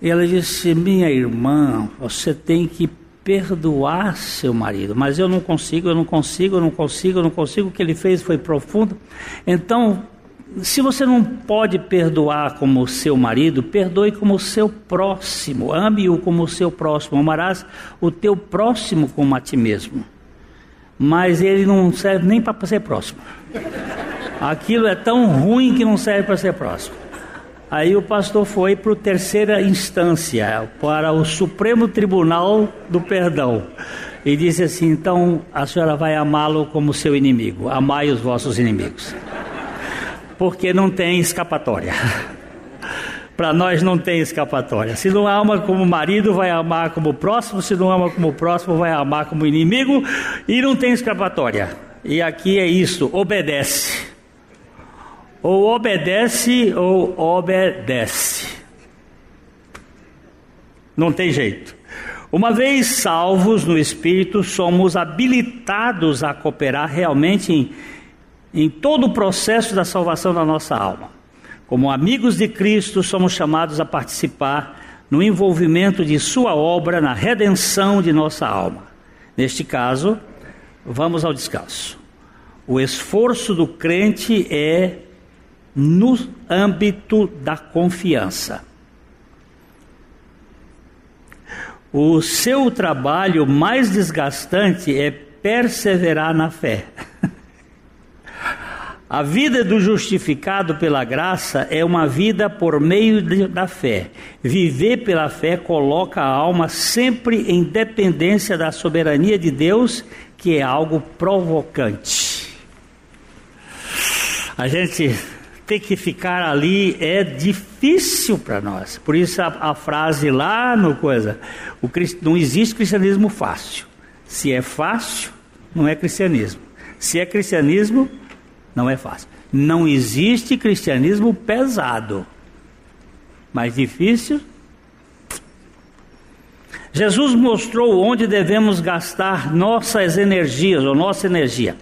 E ela disse: Minha irmã, você tem que perdoar seu marido, mas eu não consigo, eu não consigo, eu não consigo, eu não consigo. O que ele fez foi profundo. Então, se você não pode perdoar como seu marido, perdoe como seu próximo. Ame-o como seu próximo. Amarás o teu próximo como a ti mesmo. Mas ele não serve nem para ser próximo. Aquilo é tão ruim que não serve para ser próximo. Aí o pastor foi para a terceira instância, para o Supremo Tribunal do Perdão. E disse assim: então a senhora vai amá-lo como seu inimigo, amai os vossos inimigos. Porque não tem escapatória. (laughs) para nós não tem escapatória. Se não ama como marido, vai amar como próximo. Se não ama como próximo, vai amar como inimigo. E não tem escapatória. E aqui é isso: obedece. Ou obedece ou obedece. Não tem jeito. Uma vez salvos no Espírito, somos habilitados a cooperar realmente em, em todo o processo da salvação da nossa alma. Como amigos de Cristo, somos chamados a participar no envolvimento de Sua obra na redenção de nossa alma. Neste caso, vamos ao descanso. O esforço do crente é no âmbito da confiança. O seu trabalho mais desgastante é perseverar na fé. (laughs) A vida do justificado pela graça é uma vida por meio de, da fé. Viver pela fé coloca a alma sempre em dependência da soberania de Deus, que é algo provocante. A gente ter que ficar ali é difícil para nós. Por isso a, a, frase lá no coisa, o, não existe cristianismo fácil. Se é fácil, não é cristianismo. Se é cristianismo, não é fácil. Não existe cristianismo pesado. Mais difícil. Jesus mostrou onde devemos gastar nossas energias, ou nossa energia.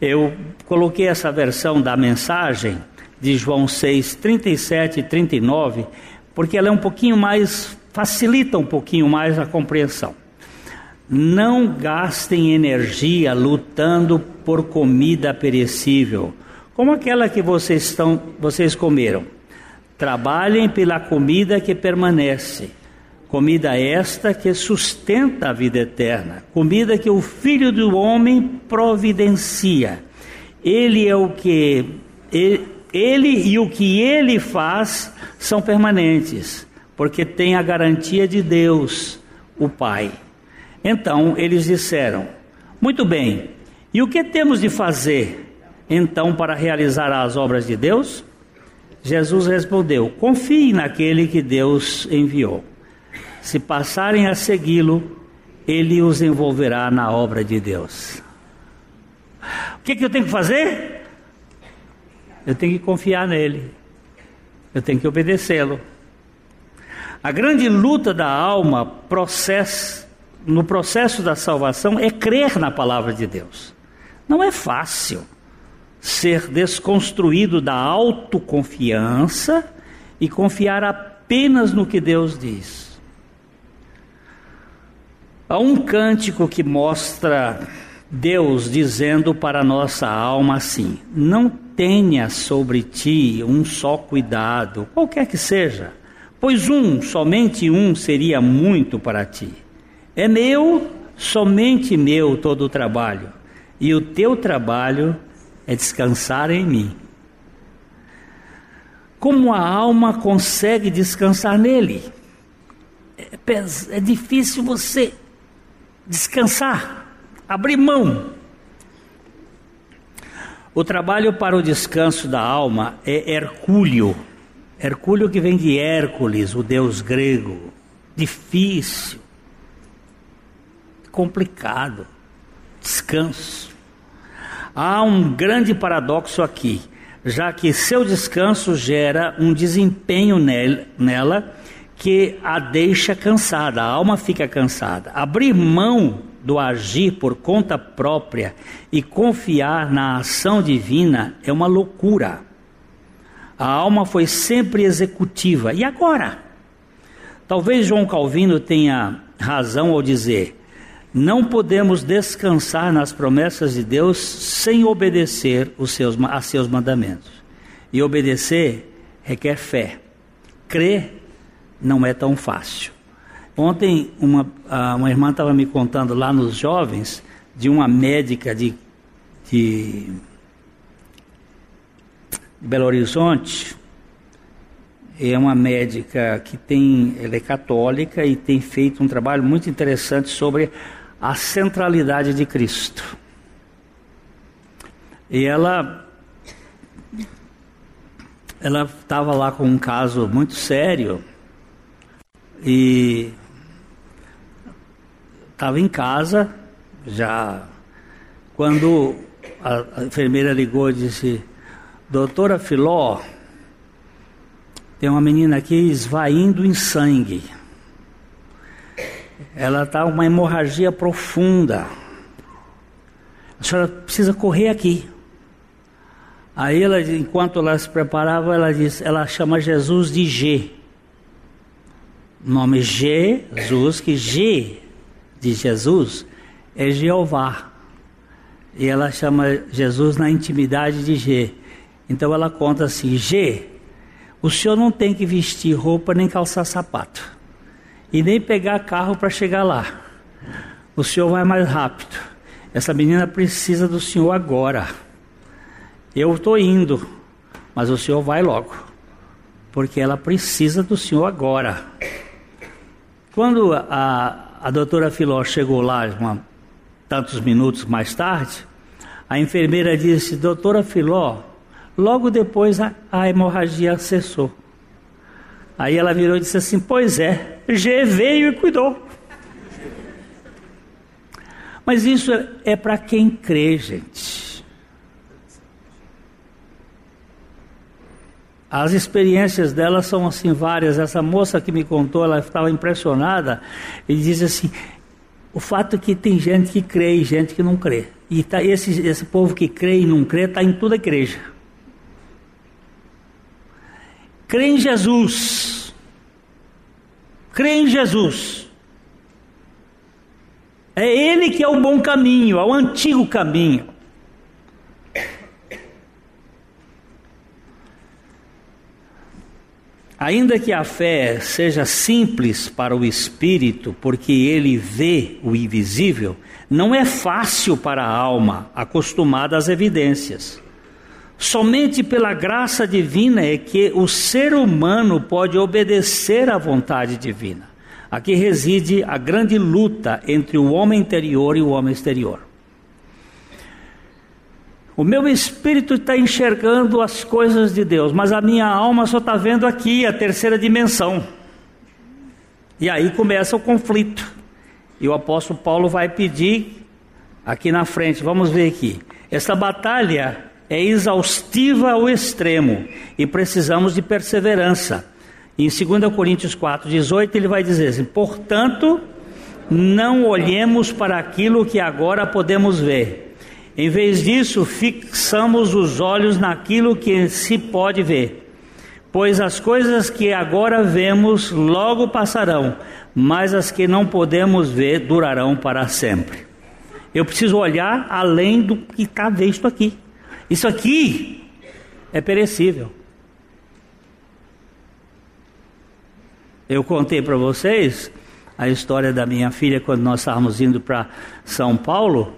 Eu coloquei essa versão da mensagem de João 6, 37 e 39, porque ela é um pouquinho mais, facilita um pouquinho mais a compreensão. Não gastem energia lutando por comida perecível, como aquela que vocês, estão, vocês comeram. Trabalhem pela comida que permanece, comida esta que sustenta a vida eterna, comida que o Filho do Homem providencia. Ele é o que ele, ele e o que ele faz são permanentes, porque tem a garantia de Deus, o Pai. Então eles disseram: Muito bem, e o que temos de fazer então para realizar as obras de Deus? Jesus respondeu: Confie naquele que Deus enviou. Se passarem a segui-lo, ele os envolverá na obra de Deus. O que, que eu tenho que fazer? Eu tenho que confiar nele. Eu tenho que obedecê-lo. A grande luta da alma no processo da salvação é crer na palavra de Deus. Não é fácil ser desconstruído da autoconfiança e confiar apenas no que Deus diz. Há um cântico que mostra Deus dizendo para a nossa alma assim: Não tenha sobre ti um só cuidado, qualquer que seja, pois um, somente um, seria muito para ti. É meu, somente meu todo o trabalho, e o teu trabalho é descansar em mim. Como a alma consegue descansar nele? É, é difícil você descansar, abrir mão. O trabalho para o descanso da alma é Hercúleo. Hercúleo que vem de Hércules, o deus grego. Difícil complicado. Descanso. Há um grande paradoxo aqui, já que seu descanso gera um desempenho nela que a deixa cansada, a alma fica cansada. Abrir mão do agir por conta própria e confiar na ação divina é uma loucura. A alma foi sempre executiva. E agora? Talvez João Calvino tenha razão ao dizer: não podemos descansar nas promessas de Deus sem obedecer os seus, a seus mandamentos. E obedecer requer fé. Crer não é tão fácil. Ontem, uma, uma irmã estava me contando lá nos jovens de uma médica de, de Belo Horizonte. É uma médica que tem, ela é católica e tem feito um trabalho muito interessante sobre a centralidade de Cristo. E ela ela estava lá com um caso muito sério e estava em casa já quando a, a enfermeira ligou e disse doutora Filó tem uma menina aqui esvaindo em sangue ela está uma hemorragia profunda. A senhora precisa correr aqui. Aí ela, enquanto ela se preparava, ela disse, ela chama Jesus de G. nome Jesus, que G de Jesus é Jeová. E ela chama Jesus na intimidade de G. Então ela conta assim: G, o senhor não tem que vestir roupa nem calçar sapato, e nem pegar carro para chegar lá. O senhor vai mais rápido. Essa menina precisa do senhor agora. Eu estou indo, mas o senhor vai logo, porque ela precisa do senhor agora. Quando a, a doutora Filó chegou lá, uma, tantos minutos mais tarde, a enfermeira disse: Doutora Filó, logo depois a, a hemorragia cessou. Aí ela virou e disse assim: Pois é, G veio e cuidou. Mas isso é, é para quem crê, gente. As experiências dela são assim várias. Essa moça que me contou, ela estava impressionada e diz assim: o fato é que tem gente que crê e gente que não crê. E tá, esse, esse povo que crê e não crê está em toda a igreja. Crê em Jesus. Crê em Jesus. É Ele que é o bom caminho, é o antigo caminho. Ainda que a fé seja simples para o espírito, porque ele vê o invisível, não é fácil para a alma acostumada às evidências. Somente pela graça divina é que o ser humano pode obedecer à vontade divina. Aqui reside a grande luta entre o homem interior e o homem exterior. O meu espírito está enxergando as coisas de Deus, mas a minha alma só está vendo aqui a terceira dimensão. E aí começa o conflito. E o apóstolo Paulo vai pedir aqui na frente, vamos ver aqui. Essa batalha é exaustiva ao extremo e precisamos de perseverança. Em 2 Coríntios 4, 18, ele vai dizer assim: portanto, não olhemos para aquilo que agora podemos ver em vez disso, fixamos os olhos naquilo que se pode ver. Pois as coisas que agora vemos logo passarão, mas as que não podemos ver durarão para sempre. Eu preciso olhar além do que está visto aqui. Isso aqui é perecível. Eu contei para vocês a história da minha filha quando nós estávamos indo para São Paulo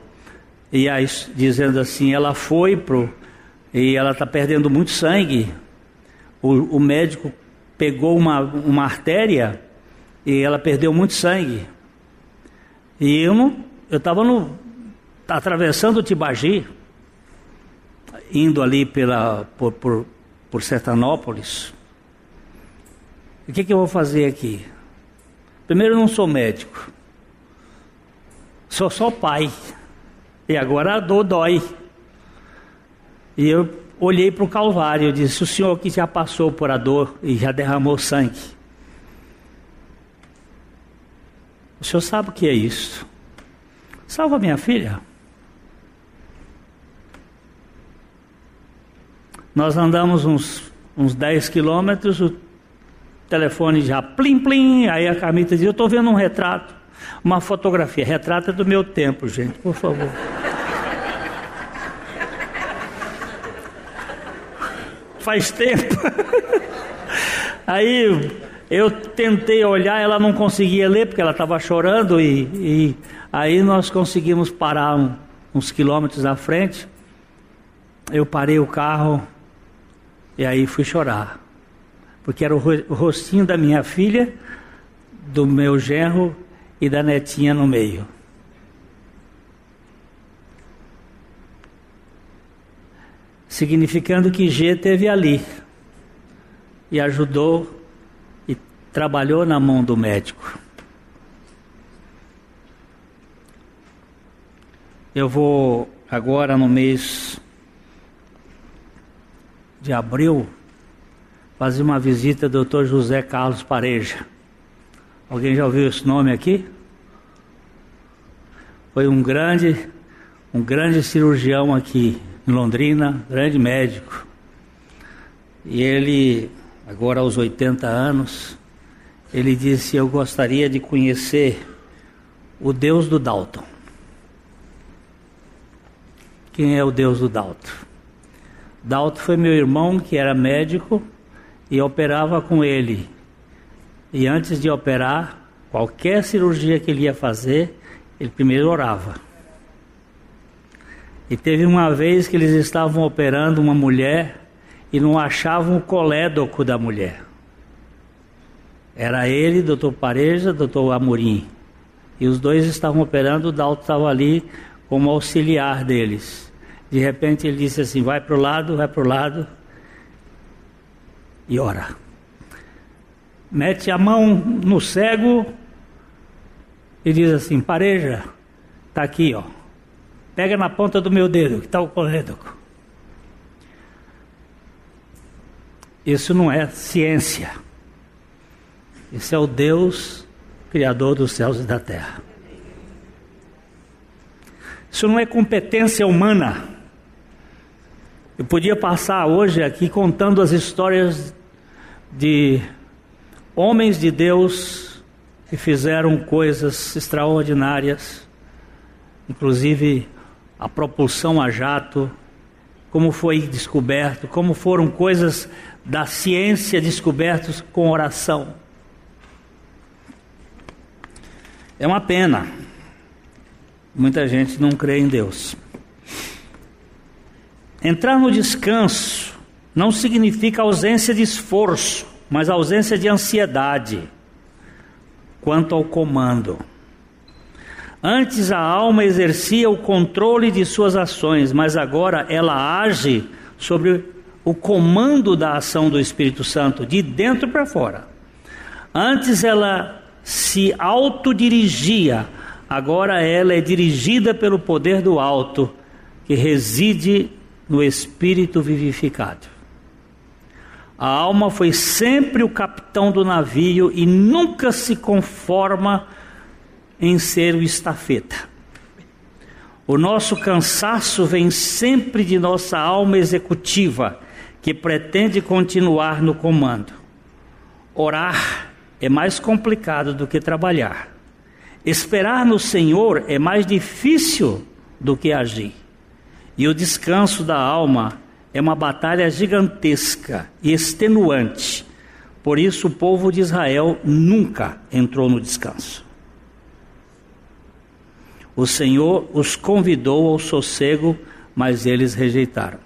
e aí, dizendo assim, ela foi pro e ela está perdendo muito sangue. O, o, médico pegou uma, uma artéria e ela perdeu muito sangue. E eu eu estava no atravessando o Tibagi, indo ali pela por, por, por Sertanópolis. O que, que eu vou fazer aqui? Primeiro, eu não sou médico, sou só pai. E agora a dor dói. E eu olhei para o Calvário e disse: O senhor que já passou por a dor e já derramou sangue. O senhor sabe o que é isso? Salva minha filha. Nós andamos uns, uns 10 quilômetros, o telefone já plim plim, aí a Camita diz, eu estou vendo um retrato, uma fotografia, retrato é do meu tempo, gente, por favor. faz tempo. (laughs) Aí eu tentei olhar, ela não conseguia ler porque ela estava chorando e, e, aí nós conseguimos parar um, uns quilômetros à frente. Eu parei o carro e aí fui chorar, porque era o rostinho da minha filha, do meu genro e da netinha no meio. significando que G teve ali e ajudou e trabalhou na mão do médico. Eu vou agora no mês de abril fazer uma visita ao Dr. José Carlos Pareja. Alguém já ouviu esse nome aqui? Foi um grande, um grande cirurgião aqui em Londrina, grande médico. E ele, agora aos 80 anos, ele disse: Eu gostaria de conhecer o Deus do Dalton. Quem é o Deus do Dalton? Dalton foi meu irmão, que era médico, e operava com ele. E antes de operar, qualquer cirurgia que ele ia fazer, ele primeiro orava. E teve uma vez que eles estavam operando uma mulher e não achavam o colédoco da mulher. Era ele, doutor Pareja, doutor Amorim. E os dois estavam operando, o Dalton estava ali como auxiliar deles. De repente ele disse assim: vai para o lado, vai para o lado e ora. Mete a mão no cego e diz assim: pareja, está aqui, ó. Pega na ponta do meu dedo, que está o colédoco. Isso não é ciência. Isso é o Deus Criador dos céus e da terra. Isso não é competência humana. Eu podia passar hoje aqui contando as histórias de homens de Deus que fizeram coisas extraordinárias, inclusive a propulsão a jato, como foi descoberto, como foram coisas da ciência descobertos com oração. É uma pena. Muita gente não crê em Deus. Entrar no descanso não significa ausência de esforço, mas ausência de ansiedade quanto ao comando. Antes a alma exercia o controle de suas ações, mas agora ela age sobre o comando da ação do Espírito Santo, de dentro para fora. Antes ela se autodirigia, agora ela é dirigida pelo poder do alto, que reside no espírito vivificado. A alma foi sempre o capitão do navio e nunca se conforma em ser o estafeta. O nosso cansaço vem sempre de nossa alma executiva, que pretende continuar no comando. Orar é mais complicado do que trabalhar. Esperar no Senhor é mais difícil do que agir. E o descanso da alma é uma batalha gigantesca e extenuante. Por isso o povo de Israel nunca entrou no descanso. O Senhor os convidou ao sossego, mas eles rejeitaram.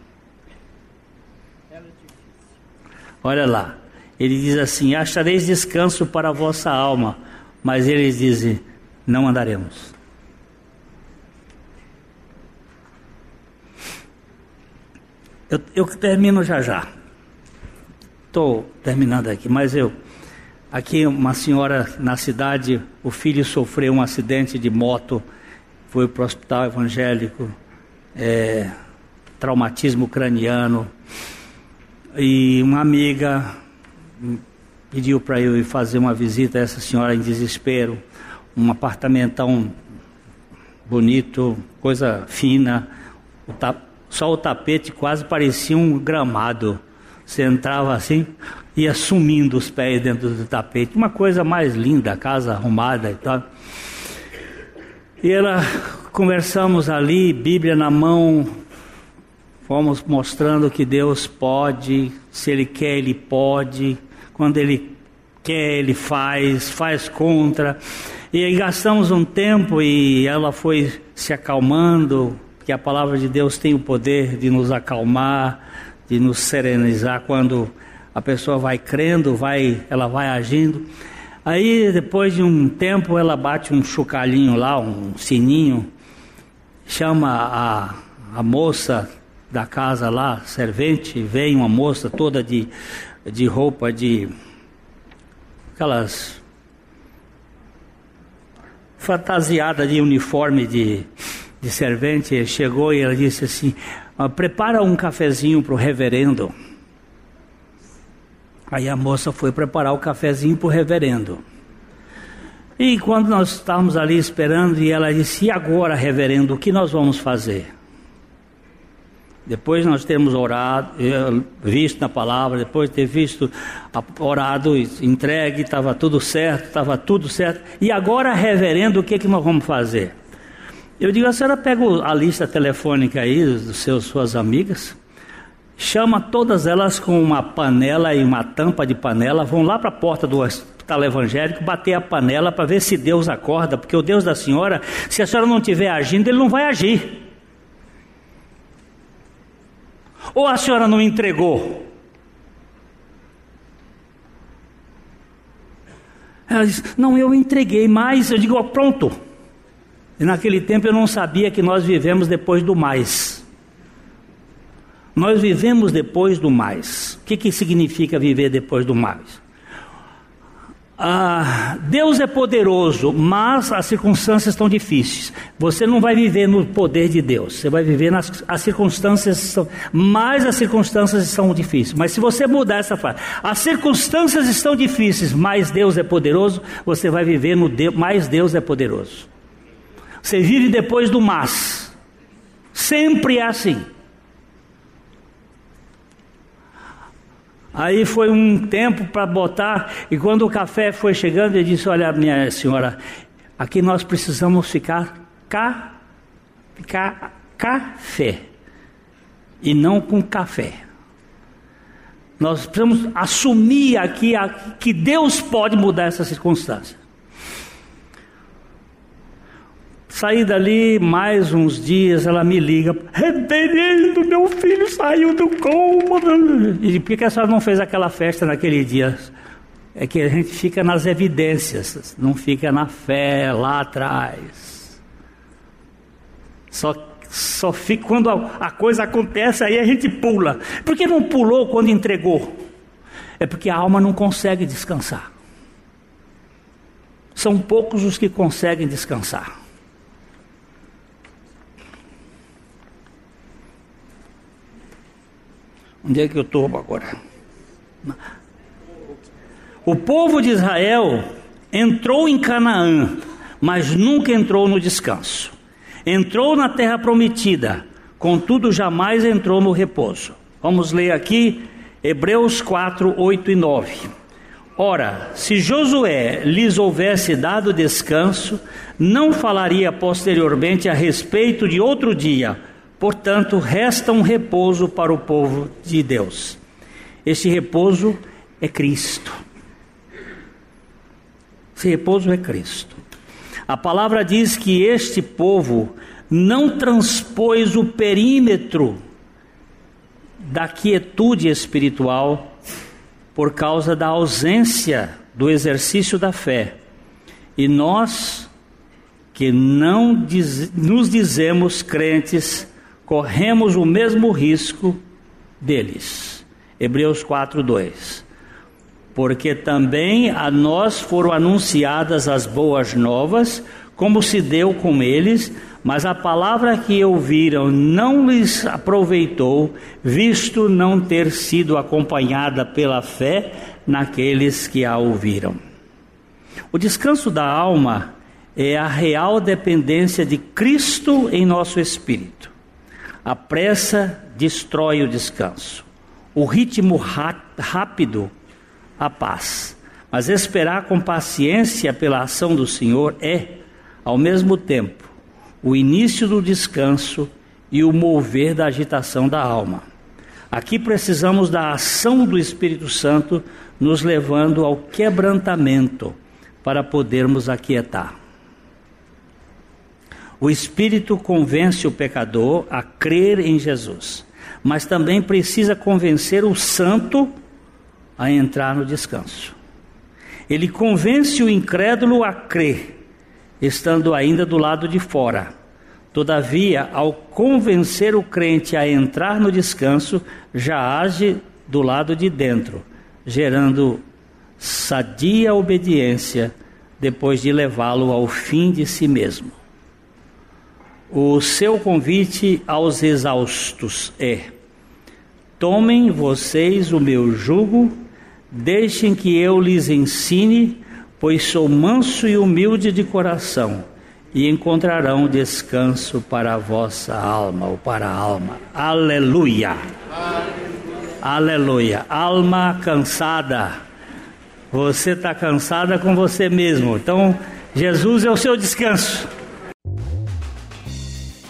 Olha lá, ele diz assim: Achareis descanso para a vossa alma. Mas eles dizem: Não andaremos. Eu, eu termino já já. Estou terminando aqui, mas eu. Aqui, uma senhora na cidade, o filho sofreu um acidente de moto, foi para o hospital evangélico, é, traumatismo craniano. E uma amiga pediu para eu ir fazer uma visita a essa senhora em desespero, um apartamentão bonito, coisa fina, o só o tapete quase parecia um gramado. Você entrava assim, ia sumindo os pés dentro do tapete, uma coisa mais linda, casa arrumada e tal. E ela conversamos ali, Bíblia na mão, fomos mostrando que Deus pode, se Ele quer, Ele pode, quando Ele quer, Ele faz, faz contra. E aí gastamos um tempo e ela foi se acalmando, porque a palavra de Deus tem o poder de nos acalmar, de nos serenizar quando a pessoa vai crendo, vai, ela vai agindo. Aí depois de um tempo ela bate um chocalhinho lá, um sininho, chama a, a moça da casa lá, servente, vem uma moça toda de, de roupa de aquelas fantasiada de uniforme de, de servente, chegou e ela disse assim: ah, prepara um cafezinho para o reverendo. Aí a moça foi preparar o cafezinho para o reverendo. E quando nós estávamos ali esperando, e ela disse: E agora, reverendo, o que nós vamos fazer? Depois nós temos orado, eh, visto na palavra, depois de ter visto, orado, entregue, estava tudo certo, estava tudo certo. E agora, reverendo, o que, que nós vamos fazer? Eu digo, a senhora pega a lista telefônica aí dos seus, suas amigas, chama todas elas com uma panela e uma tampa de panela, vão lá para a porta do hospital evangélico bater a panela para ver se Deus acorda, porque o Deus da senhora, se a senhora não estiver agindo, ele não vai agir. Ou a senhora não entregou? Ela diz: Não, eu entreguei, mas eu digo: Pronto. E naquele tempo eu não sabia que nós vivemos depois do mais. Nós vivemos depois do mais. O que, que significa viver depois do mais? Ah, Deus é poderoso, mas as circunstâncias estão difíceis. Você não vai viver no poder de Deus, você vai viver nas as circunstâncias, mas as circunstâncias estão difíceis. Mas se você mudar essa frase, as circunstâncias estão difíceis, mas Deus é poderoso, você vai viver no Deus, mais Deus é poderoso. Você vive depois do mas. Sempre é assim. Aí foi um tempo para botar, e quando o café foi chegando, ele disse: Olha, minha senhora, aqui nós precisamos ficar cá, ficar café, e não com café. Nós precisamos assumir aqui a, que Deus pode mudar essa circunstância. Saí dali mais uns dias, ela me liga, reverendo, meu filho saiu do coma. E por que a senhora não fez aquela festa naquele dia? É que a gente fica nas evidências, não fica na fé lá atrás. Só, só fica quando a, a coisa acontece, aí a gente pula. Por que não pulou quando entregou? É porque a alma não consegue descansar. São poucos os que conseguem descansar. Onde é que eu estou agora? O povo de Israel entrou em Canaã, mas nunca entrou no descanso. Entrou na terra prometida, contudo jamais entrou no repouso. Vamos ler aqui Hebreus 4, 8 e 9. Ora, se Josué lhes houvesse dado descanso, não falaria posteriormente a respeito de outro dia Portanto, resta um repouso para o povo de Deus. Esse repouso é Cristo. Esse repouso é Cristo. A palavra diz que este povo não transpôs o perímetro da quietude espiritual por causa da ausência do exercício da fé. E nós, que não diz, nos dizemos crentes, corremos o mesmo risco deles. Hebreus 4, 2. Porque também a nós foram anunciadas as boas novas, como se deu com eles, mas a palavra que ouviram não lhes aproveitou, visto não ter sido acompanhada pela fé naqueles que a ouviram. O descanso da alma é a real dependência de Cristo em nosso espírito. A pressa destrói o descanso. O ritmo rápido, a paz. Mas esperar com paciência pela ação do Senhor é, ao mesmo tempo, o início do descanso e o mover da agitação da alma. Aqui precisamos da ação do Espírito Santo nos levando ao quebrantamento para podermos aquietar. O Espírito convence o pecador a crer em Jesus, mas também precisa convencer o santo a entrar no descanso. Ele convence o incrédulo a crer, estando ainda do lado de fora. Todavia, ao convencer o crente a entrar no descanso, já age do lado de dentro, gerando sadia obediência depois de levá-lo ao fim de si mesmo. O seu convite aos exaustos é: Tomem vocês o meu jugo, deixem que eu lhes ensine, pois sou manso e humilde de coração, e encontrarão descanso para a vossa alma ou para a alma. Aleluia! Aleluia! Aleluia. Alma cansada. Você está cansada com você mesmo. Então, Jesus é o seu descanso.